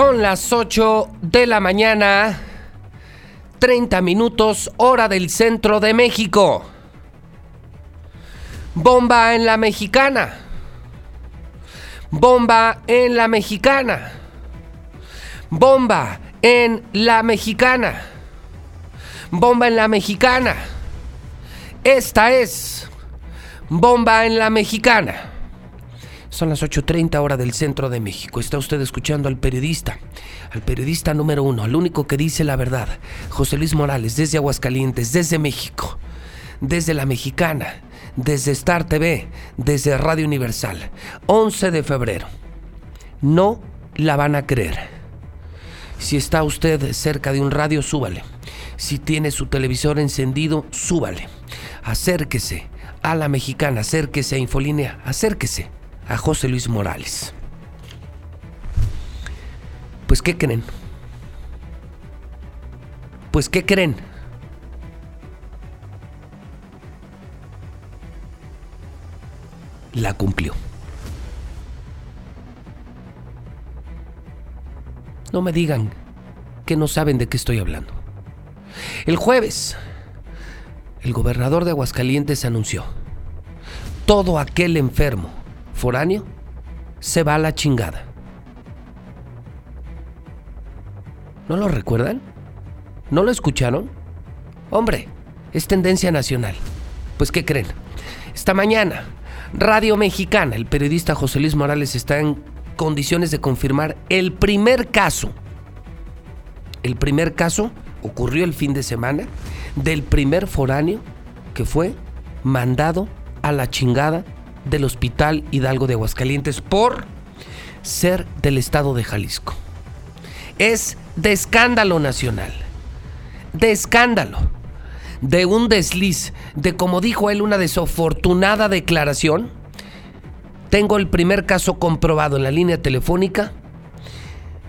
Son las 8 de la mañana, 30 minutos hora del centro de México. Bomba en la mexicana. Bomba en la mexicana. Bomba en la mexicana. Bomba en la mexicana. Esta es Bomba en la mexicana. Son las 8.30 hora del centro de México. Está usted escuchando al periodista, al periodista número uno, al único que dice la verdad, José Luis Morales, desde Aguascalientes, desde México, desde La Mexicana, desde Star TV, desde Radio Universal. 11 de febrero. No la van a creer. Si está usted cerca de un radio, súbale. Si tiene su televisor encendido, súbale. Acérquese a la mexicana, acérquese a Infolínea, acérquese a José Luis Morales. Pues ¿qué creen? Pues ¿qué creen? La cumplió. No me digan que no saben de qué estoy hablando. El jueves, el gobernador de Aguascalientes anunció, todo aquel enfermo foráneo se va a la chingada. ¿No lo recuerdan? ¿No lo escucharon? Hombre, es tendencia nacional. Pues ¿qué creen? Esta mañana, Radio Mexicana, el periodista José Luis Morales está en condiciones de confirmar el primer caso. El primer caso ocurrió el fin de semana del primer foráneo que fue mandado a la chingada del Hospital Hidalgo de Aguascalientes por ser del estado de Jalisco. Es de escándalo nacional. De escándalo. De un desliz. De como dijo él, una desafortunada declaración. Tengo el primer caso comprobado en la línea telefónica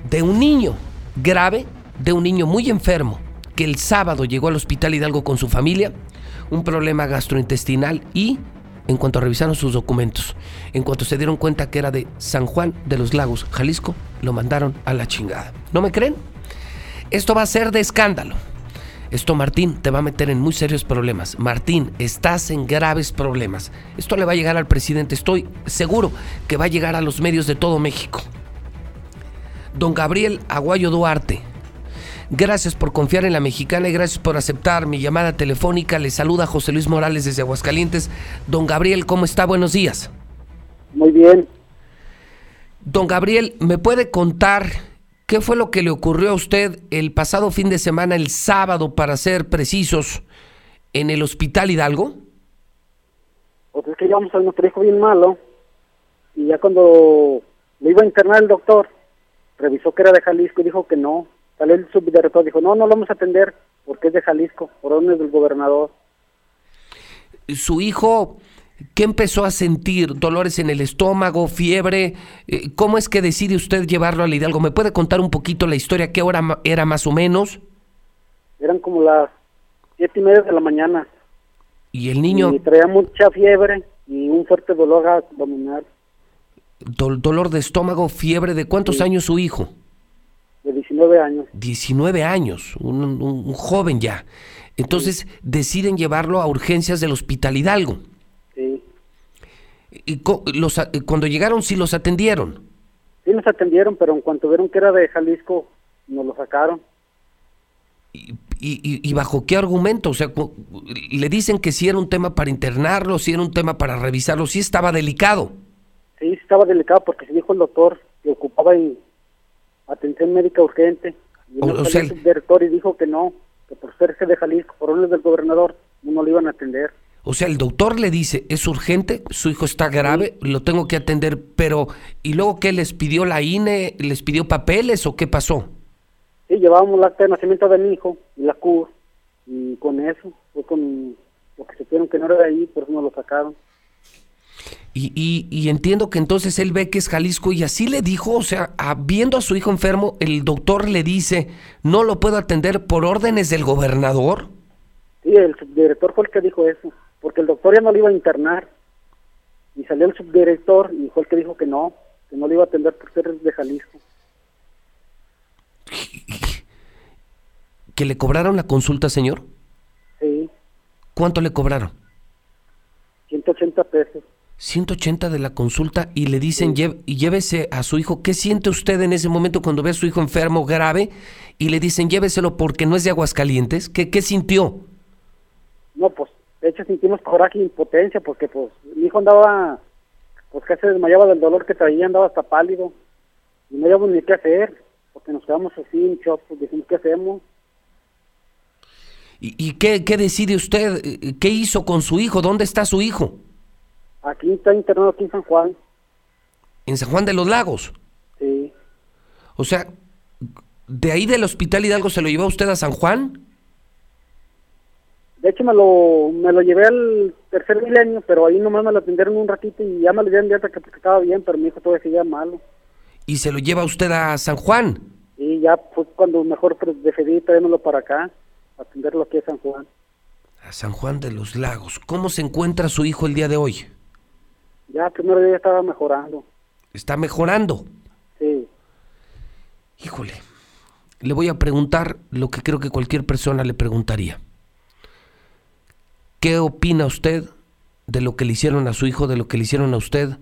de un niño grave, de un niño muy enfermo, que el sábado llegó al Hospital Hidalgo con su familia, un problema gastrointestinal y en cuanto revisaron sus documentos, en cuanto se dieron cuenta que era de San Juan de los Lagos, Jalisco, lo mandaron a la chingada. ¿No me creen? Esto va a ser de escándalo. Esto, Martín, te va a meter en muy serios problemas. Martín, estás en graves problemas. Esto le va a llegar al presidente. Estoy seguro que va a llegar a los medios de todo México. Don Gabriel Aguayo Duarte, Gracias por confiar en la mexicana y gracias por aceptar mi llamada telefónica. Le saluda José Luis Morales desde Aguascalientes. Don Gabriel, ¿cómo está? Buenos días. Muy bien. Don Gabriel, ¿me puede contar qué fue lo que le ocurrió a usted el pasado fin de semana, el sábado, para ser precisos, en el Hospital Hidalgo? Pues es que llevamos a nuestro hijo bien malo y ya cuando le iba a internar el doctor, revisó que era de Jalisco y dijo que no, Salió el subdirector, dijo, no, no lo vamos a atender porque es de Jalisco, por órdenes del gobernador. Su hijo, ¿qué empezó a sentir? ¿Dolores en el estómago, fiebre? Eh, ¿Cómo es que decide usted llevarlo al Hidalgo? ¿Me puede contar un poquito la historia? ¿Qué hora era más o menos? Eran como las siete y media de la mañana. ¿Y el niño? Y traía mucha fiebre y un fuerte dolor abdominal. dolor de estómago, fiebre. ¿De cuántos años su hijo? De 19 años. 19 años, un, joven ya. Entonces deciden llevarlo a urgencias del Hospital Hidalgo. Sí. ¿Y los, cuando llegaron sí los atendieron? Sí nos atendieron, pero en cuanto vieron que era de Jalisco, nos lo sacaron. ¿Y, y, bajo qué argumento? O sea, le dicen que si era un tema para internarlo, si era un tema para revisarlo, si estaba delicado. Sí, estaba delicado porque se dijo el doctor que ocupaba y atención médica urgente. Y o, sea, el director y dijo que no, que por ser de Jalisco, por órdenes del gobernador, no lo iban a atender. O sea, el doctor le dice, es urgente, su hijo está grave, lo tengo que atender, pero ¿y luego qué les pidió la INE? ¿Les pidió papeles o qué pasó? Sí, llevábamos la acta de nacimiento de mi hijo y la CUR, y con eso, fue con lo que supieron que no era de ahí, por eso nos lo sacaron. Y, y, entiendo que entonces él ve que es Jalisco y así le dijo, o sea, viendo a su hijo enfermo, el doctor le dice, no lo puedo atender por órdenes del gobernador. Sí, el subdirector fue el que dijo eso, porque el doctor ya no le iba a internar. Y salió el subdirector y fue el que dijo que no, que no le iba a atender por ser de Jalisco. ¿Que le cobraron la consulta, señor? Sí, ¿Cuánto le cobraron? 180 pesos. 180 de la consulta y le dicen "Lle- y llévese a su hijo. ¿Qué siente usted en ese momento cuando ve a su hijo enfermo grave y le dicen lléveselo porque no es de Aguascalientes? ¿Qué, qué sintió? No, pues, de hecho sentimos coraje e impotencia porque, pues, mi hijo andaba, pues, casi se desmayaba del dolor que traía, andaba hasta pálido. Y no sabíamos ni qué hacer, porque nos quedamos así en shock, pues, dijimos, ¿qué hacemos? ¿Y, y qué, qué decide usted? ¿Qué hizo con su hijo? ¿Dónde está su hijo? Aquí está internado aquí en San Juan, En San Juan de los Lagos. sí. O sea, de ahí del Hospital Hidalgo se lo llevó usted a San Juan. De hecho, me lo, me lo llevé al tercer milenio, pero ahí nomás me lo atendieron un ratito y ya me lo dieron de que porque estaba bien, pero mi hijo todavía seguía malo. y se lo lleva usted a San Juan. Y ya fue cuando mejor pues, decidí traérmelo para acá, atenderlo aquí a San Juan. A San Juan de los Lagos. ¿Cómo se encuentra su hijo el día de hoy? Ya el primer día estaba mejorando, ¿Está mejorando? sí. Híjole, le voy a preguntar lo que creo que cualquier persona le preguntaría. ¿Qué opina usted de lo que le hicieron a su hijo, de lo que le hicieron a usted,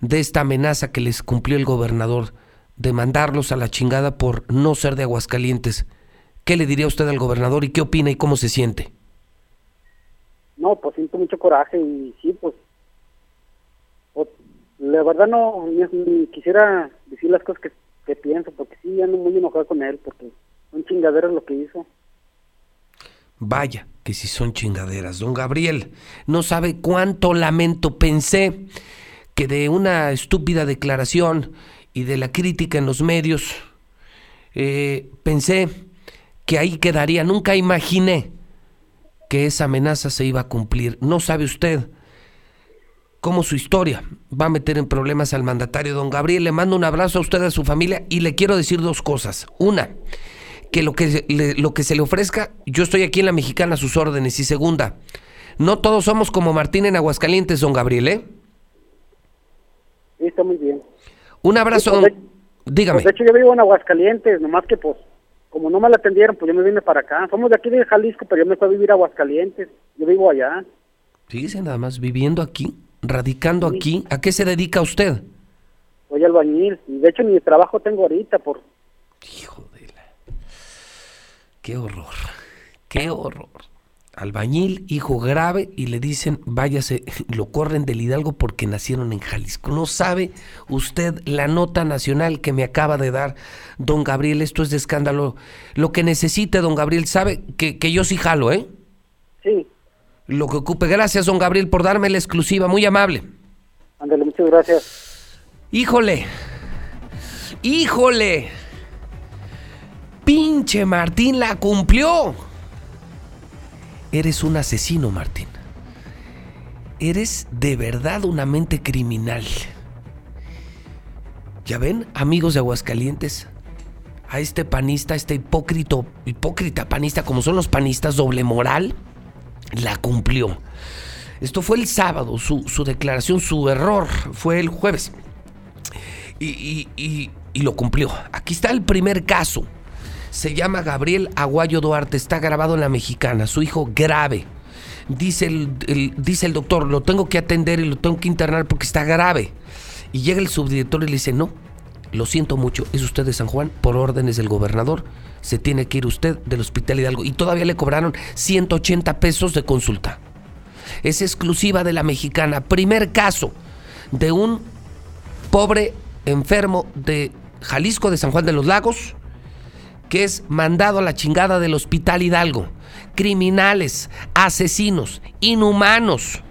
de esta amenaza que les cumplió el gobernador de mandarlos a la chingada por no ser de Aguascalientes? ¿Qué le diría usted al gobernador y qué opina y cómo se siente? No, pues siento mucho coraje y sí, pues, pues, la verdad no, quisiera decir las cosas que, pienso, porque sí, ando muy enojado con él, porque un chingadero es lo que hizo. Vaya, que si son chingaderas. Don Gabriel, no sabe cuánto lamento. Pensé que de una estúpida declaración y de la crítica en los medios, eh, pensé que ahí quedaría. Nunca imaginé que esa amenaza se iba a cumplir. No sabe usted cómo su historia va a meter en problemas al mandatario. Don Gabriel, le mando un abrazo a usted, a su familia, y le quiero decir dos cosas. Una, que lo que, le- lo que se le ofrezca, yo estoy aquí en la mexicana a sus órdenes. Y segunda, no todos somos como Martín en Aguascalientes, don Gabriel, ¿eh? Sí, está muy bien. Un abrazo, Sí, pues, don- dígame. Pues, de hecho, yo vivo en Aguascalientes, nomás que, pues, como no me la atendieron, pues yo me vine para acá. Somos de aquí de Jalisco, pero yo me fui a vivir a Aguascalientes. Yo vivo allá. Fíjese nada más, viviendo aquí, radicando aquí, ¿a qué se dedica usted? Soy albañil. Y de hecho, ni trabajo tengo ahorita, por Hijo de la... Qué horror, qué horror. Albañil, hijo grave, y le dicen, váyase, lo corren del Hidalgo porque nacieron en Jalisco. No sabe usted la nota nacional que me acaba de dar don Gabriel, esto es de escándalo. Lo que necesite, don Gabriel, sabe que, que yo sí jalo, ¿eh? Lo que ocupe. Gracias, don Gabriel, por darme la exclusiva, muy amable. ándale, muchas gracias. Híjole. Híjole. Pinche Martín la cumplió. Eres un asesino, Martín. Eres de verdad una mente criminal. ¿Ya ven, amigos de Aguascalientes? A este panista, este hipócrito, hipócrita panista, como son los panistas, doble moral, la cumplió. Esto fue el sábado, su, su declaración, su error fue el jueves y, y- y- lo cumplió. Aquí está el primer caso. Se llama Gabriel Aguayo Duarte, está grabado en la mexicana, su hijo grave. Dice el, el- dice el doctor, lo tengo que atender y lo tengo que internar porque está grave. Y llega el subdirector y le dice, no, lo siento mucho, es usted de San Juan, por órdenes del gobernador, se tiene que ir usted del hospital Hidalgo. Y todavía le cobraron 180 pesos de consulta. Es exclusiva de la mexicana. Primer caso de un pobre enfermo de Jalisco, de San Juan de los Lagos, que es mandado a la chingada del Hospital Hidalgo. Criminales, asesinos, inhumanos.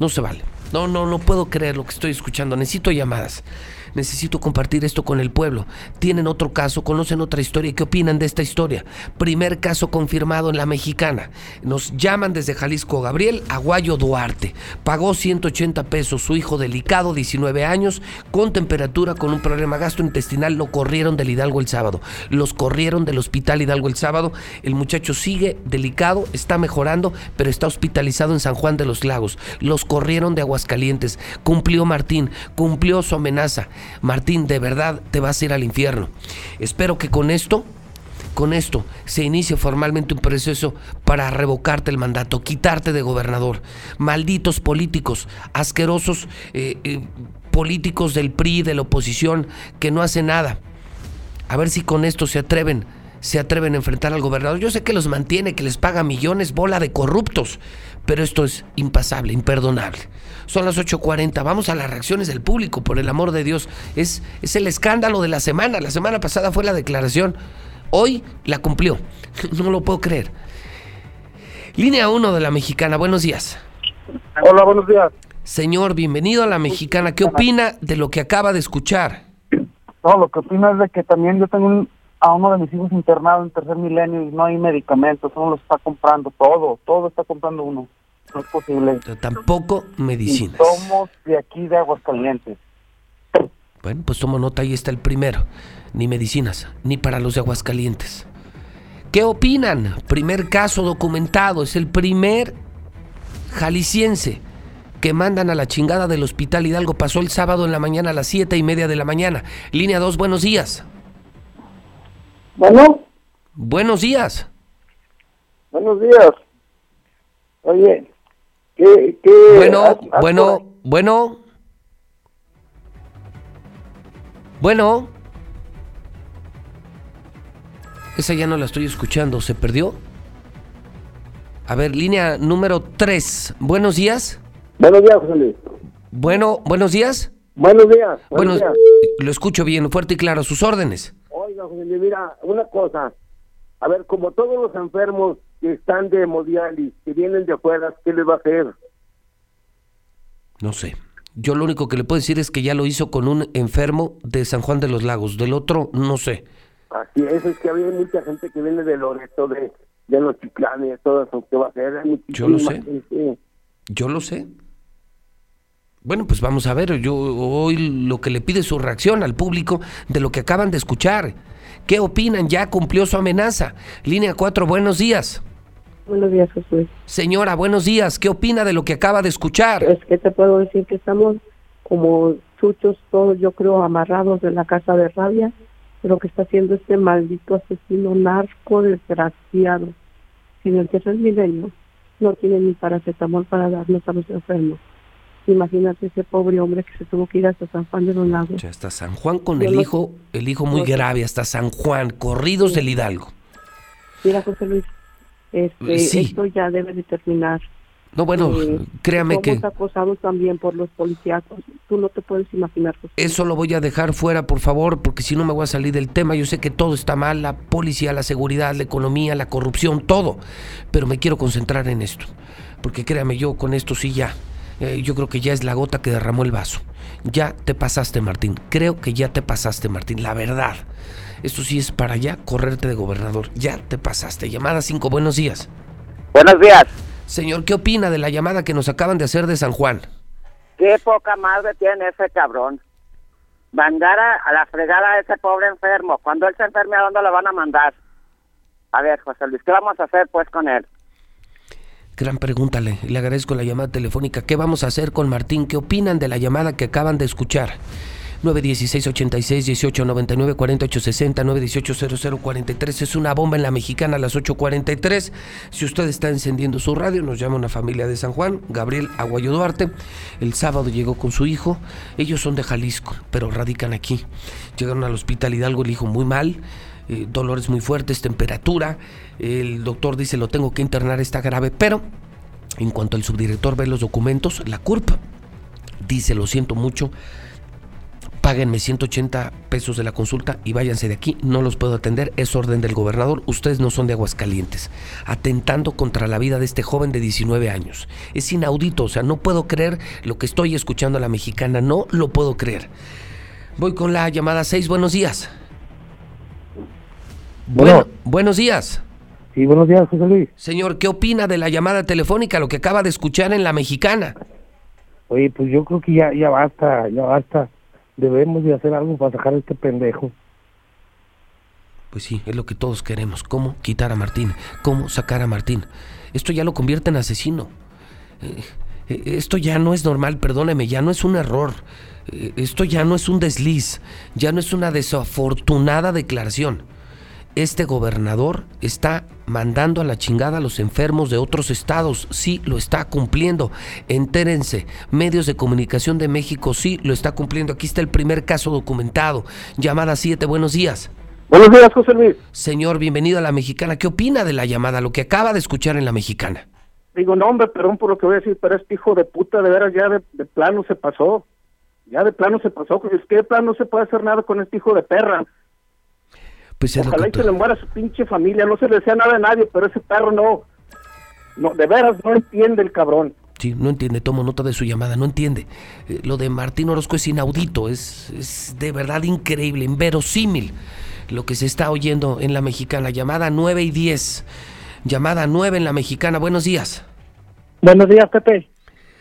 No se vale. No, no, no puedo creer lo que estoy escuchando. Necesito llamadas. Necesito compartir esto con el pueblo. Tienen otro caso, conocen otra historia. ¿Qué opinan de esta historia? Primer caso confirmado en la mexicana. Nos llaman desde Jalisco Gabriel Aguayo Duarte. Pagó 180 pesos. Su hijo delicado, 19 años, con temperatura, con un problema gastrointestinal. Lo corrieron del Hidalgo el sábado. Los corrieron del hospital Hidalgo el sábado. El muchacho sigue delicado, está mejorando, pero está hospitalizado en San Juan de los Lagos. Los corrieron de Aguascalientes. Cumplió Martín, cumplió su amenaza. Martín, de verdad te vas a ir al infierno. Espero que con esto con esto se inicia formalmente un proceso para revocarte el mandato, quitarte de gobernador. Malditos políticos, asquerosos eh, eh, políticos del PRI, de la oposición, que no hacen nada. A ver si con esto se atreven, se atreven a enfrentar al gobernador. Yo sé que los mantiene, que les paga millones, bola de corruptos, pero esto es impasable, imperdonable. Son las 8.40, vamos a las reacciones del público, por el amor de Dios. Es, es el escándalo de la semana. La semana pasada fue la declaración. Hoy la cumplió. No lo puedo creer. Línea 1 de la mexicana, buenos días. Hola, buenos días. Señor, bienvenido a la mexicana. ¿Qué opina de lo que acaba de escuchar? No, lo que opino es de que también yo tengo un- a uno de mis hijos internado en tercer milenio y no hay medicamentos, uno lo está comprando todo, todo está comprando uno. No es posible. Tampoco Y medicinas. somos de aquí de Aguascalientes. Bueno, pues tomo nota, ahí está el primero. Ni medicinas, ni para los de Aguascalientes. ¿Qué opinan? Primer caso documentado, es el primer jalisciense que mandan a la chingada del Hospital Hidalgo. Pasó el sábado en la mañana a las siete y media de la mañana. Línea 2, buenos días. Bueno, Buenos días. buenos días. Oye, ¿qué, qué Bueno, bueno, bueno. Bueno. Esa ya no la estoy escuchando, ¿se perdió? A ver, línea número 3. Buenos días. Buenos días, José Luis. Bueno, buenos días. Buenos días. Bueno, Buenos días. lo escucho bien, fuerte y claro, sus órdenes. Oiga, José Luis, mira, una cosa. A ver, como todos los enfermos que están de hemodiálisis, que vienen de afuera, ¿qué les va a hacer? No sé. Yo lo único que le puedo decir es que ya lo hizo con un enfermo de San Juan de los Lagos. Del otro, no sé. Así es, es que había mucha gente que viene de Loreto, de, de los chiclanes, todo eso, ¿qué va a hacer? Yo lo sé. gente. Yo lo sé. Bueno, pues vamos a ver. Yo hoy lo que le pide su reacción al público de lo que acaban de escuchar. ¿Qué opinan? Ya cumplió su amenaza. Línea 4, buenos días. Buenos días, Josué. Señora, buenos días. ¿Qué opina de lo que acaba de escuchar? Es que te puedo decir que estamos como chuchos todos, yo creo, amarrados de la casa de rabia de lo que está haciendo este maldito asesino narco desgraciado. Sin el tercer milenio no tiene ni paracetamol para darnos a los enfermos. Imagínate ese pobre hombre que se tuvo que ir hasta San Juan de los Lagos. Ya hasta San Juan con Yo el hijo, el hijo muy grave, hasta San Juan, corridos del Hidalgo. Mira, José Luis, este, Sí. esto ya debe de terminar. No, bueno, Eh, créame Somos que acosados también por los policíacos. Tú no te puedes imaginar. José eso lo voy a dejar fuera, por favor, porque si no me voy a salir del tema. Yo sé que todo está mal, la policía, la seguridad, la economía, la corrupción, todo. Pero me quiero concentrar en esto, porque créame, yo con esto sí ya. Eh, yo creo que ya es la gota que derramó el vaso. Ya te pasaste, Martín. Creo que ya te pasaste, Martín. La verdad. Esto sí es para ya correrte de gobernador. Ya te pasaste. Llamada 5, buenos días. Buenos días. Señor, ¿qué opina de la llamada que nos acaban de hacer de San Juan? Qué poca madre tiene ese cabrón. Mandar a, a la fregada a ese pobre enfermo. Cuando él se enferme, ¿a dónde lo van a mandar? A ver, José Luis, ¿qué vamos a hacer pues con él? Gran pregunta, le, le agradezco la llamada telefónica. ¿Qué vamos a hacer con Martín? ¿Qué opinan de la llamada que acaban de escuchar? 916 86 18 99 48 60 918 00 43 es una bomba en la mexicana a las 8.43 si usted está encendiendo su radio nos llama una familia de San Juan Gabriel Aguayo Duarte el sábado llegó con su hijo ellos son de Jalisco pero radican aquí llegaron al hospital Hidalgo el hijo muy mal eh, dolores muy fuertes temperatura el doctor dice lo tengo que internar está grave pero en cuanto el subdirector ve los documentos la CURP dice lo siento mucho páguenme 180 pesos de la consulta y váyanse de aquí, no los puedo atender, es orden del gobernador, ustedes no son de Aguascalientes, atentando contra la vida de este joven de 19 años. Es inaudito, o sea, no puedo creer lo que estoy escuchando a la mexicana, no lo puedo creer. Voy con la llamada 6, buenos días. Bueno, Bueno. buenos días. Sí, buenos días, José Luis. Señor, ¿qué opina de la llamada telefónica, lo que acaba de escuchar en la mexicana? Oye, pues yo creo que ya, ya basta, ya basta. Debemos de hacer algo para sacar a este pendejo. Pues sí, es lo que todos queremos. ¿Cómo quitar a Martín? ¿Cómo sacar a Martín? Esto ya lo convierte en asesino. Eh, eh, esto ya no es normal, perdóneme, ya no es un error. Eh, esto ya no es un desliz, ya no es una desafortunada declaración. Este gobernador está mandando a la chingada a los enfermos de otros estados. Sí, lo está cumpliendo. Entérense, medios de comunicación de México sí lo está cumpliendo. Aquí está el primer caso documentado. Llamada 7, buenos días. Buenos días, José Luis. Señor, bienvenido a la mexicana. ¿Qué opina de la llamada, lo que acaba de escuchar en la mexicana? Digo, no, hombre, perdón por lo que voy a decir, pero este hijo de puta de veras ya de, de plano se pasó. Ya de plano se pasó, pues es que de plano no se puede hacer nada con este hijo de perra. Pues es lo Ojalá que y se tú- le muera a su pinche familia, no se le desea nada a nadie, pero ese perro no. No, de veras no entiende el cabrón. Sí, no entiende, tomo nota de su llamada, no entiende. Eh, lo de Martín Orozco es inaudito, es, es de verdad increíble, inverosímil lo que se está oyendo en la mexicana. Llamada 9 y 10. Llamada 9 en la mexicana. Buenos días. Buenos días, Pepe.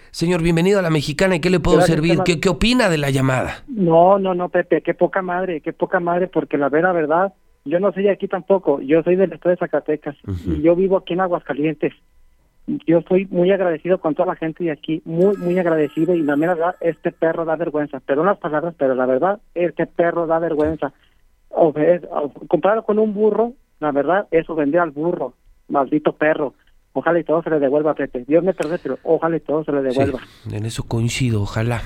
Señor, bienvenido a la mexicana. ¿Y qué le puedo Gracias, servir? ¿Qué, ¿Qué opina de la llamada? No, no, no, Pepe, qué poca madre, qué poca madre, porque la vera verdad, yo no soy de aquí tampoco, yo soy del estado de Zacatecas Ujú. y yo vivo aquí en Aguascalientes. Yo estoy muy agradecido con toda la gente de aquí, muy, muy agradecido y la mera verdad, este perro da vergüenza. Perdón las palabras, pero la verdad, este perro da vergüenza. O, es- o- comparado con un burro, la verdad, eso vender al burro, maldito perro. Ojalá y todo se le devuelva, Pepe. Dios me perdone, pero ojalá y todo se le devuelva. Sí, en eso coincido, ojalá.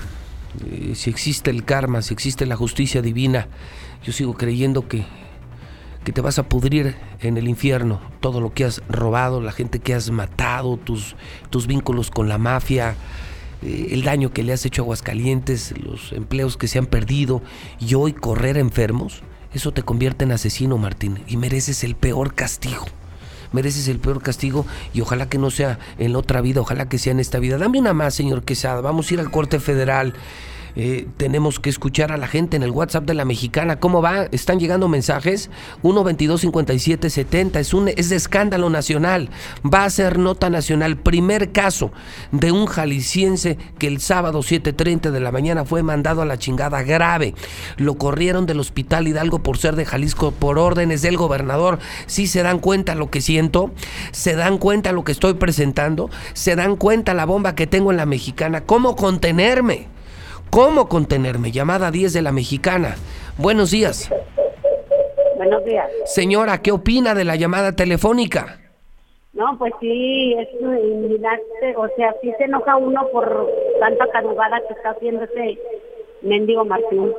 Eh, si existe el karma, si existe la justicia divina, yo sigo creyendo que, que te vas a pudrir en el infierno. Todo lo que has robado, la gente que has matado, tus, tus vínculos con la mafia, eh, el daño que le has hecho a Aguascalientes, los empleos que se han perdido y hoy correr enfermos, eso te convierte en asesino, Martín, y mereces el peor castigo mereces el peor castigo y ojalá que no sea en la otra vida, ojalá que sea en esta vida. Dame una más, señor Quesada, vamos a ir al corte federal. Eh, tenemos que escuchar a la gente en el WhatsApp de la mexicana. ¿Cómo va? ¿Están llegando mensajes? 1 22 57 70. Es, un, es de escándalo nacional. Va a ser nota nacional. Primer caso de un jalisciense que el sábado 7.30 de la mañana fue mandado a la chingada grave. Lo corrieron del hospital Hidalgo por ser de Jalisco por órdenes del gobernador. Si se dan cuenta lo que siento, se dan cuenta lo que estoy presentando, se dan cuenta la bomba que tengo en la mexicana. ¿Cómo contenerme? ¿Cómo contenerme? Llamada 10 de la mexicana. Buenos días. Buenos días. Señora, ¿qué opina de la llamada telefónica? No, pues sí, es o sea, sí se enoja uno por tanta carugada que está haciendo ese mendigo Martín.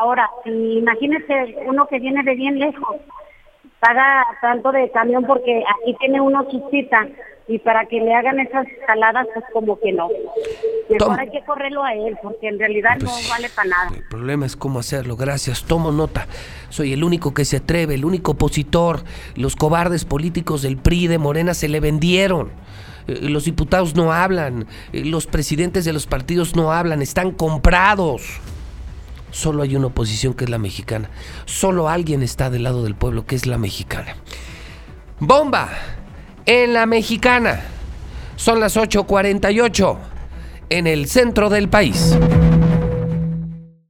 Ahora, si imagínese uno que viene de bien lejos, paga tanto de camión porque aquí tiene uno su cita y para que le hagan esas jaladas, pues como que no. Mejor Tom- hay que correrlo a él porque en realidad Pues no sí. vale para nada. El problema es cómo hacerlo. Gracias. Tomo nota. Soy el único que se atreve, el único opositor. Los cobardes políticos del PRI de Morena se le vendieron. Eh, Los diputados no hablan. Eh, Los presidentes de los partidos no hablan. Están comprados. Solo hay una oposición que es la mexicana. Solo alguien está del lado del pueblo que es la mexicana. Bomba en la mexicana. Son las 8.48 en el centro del país.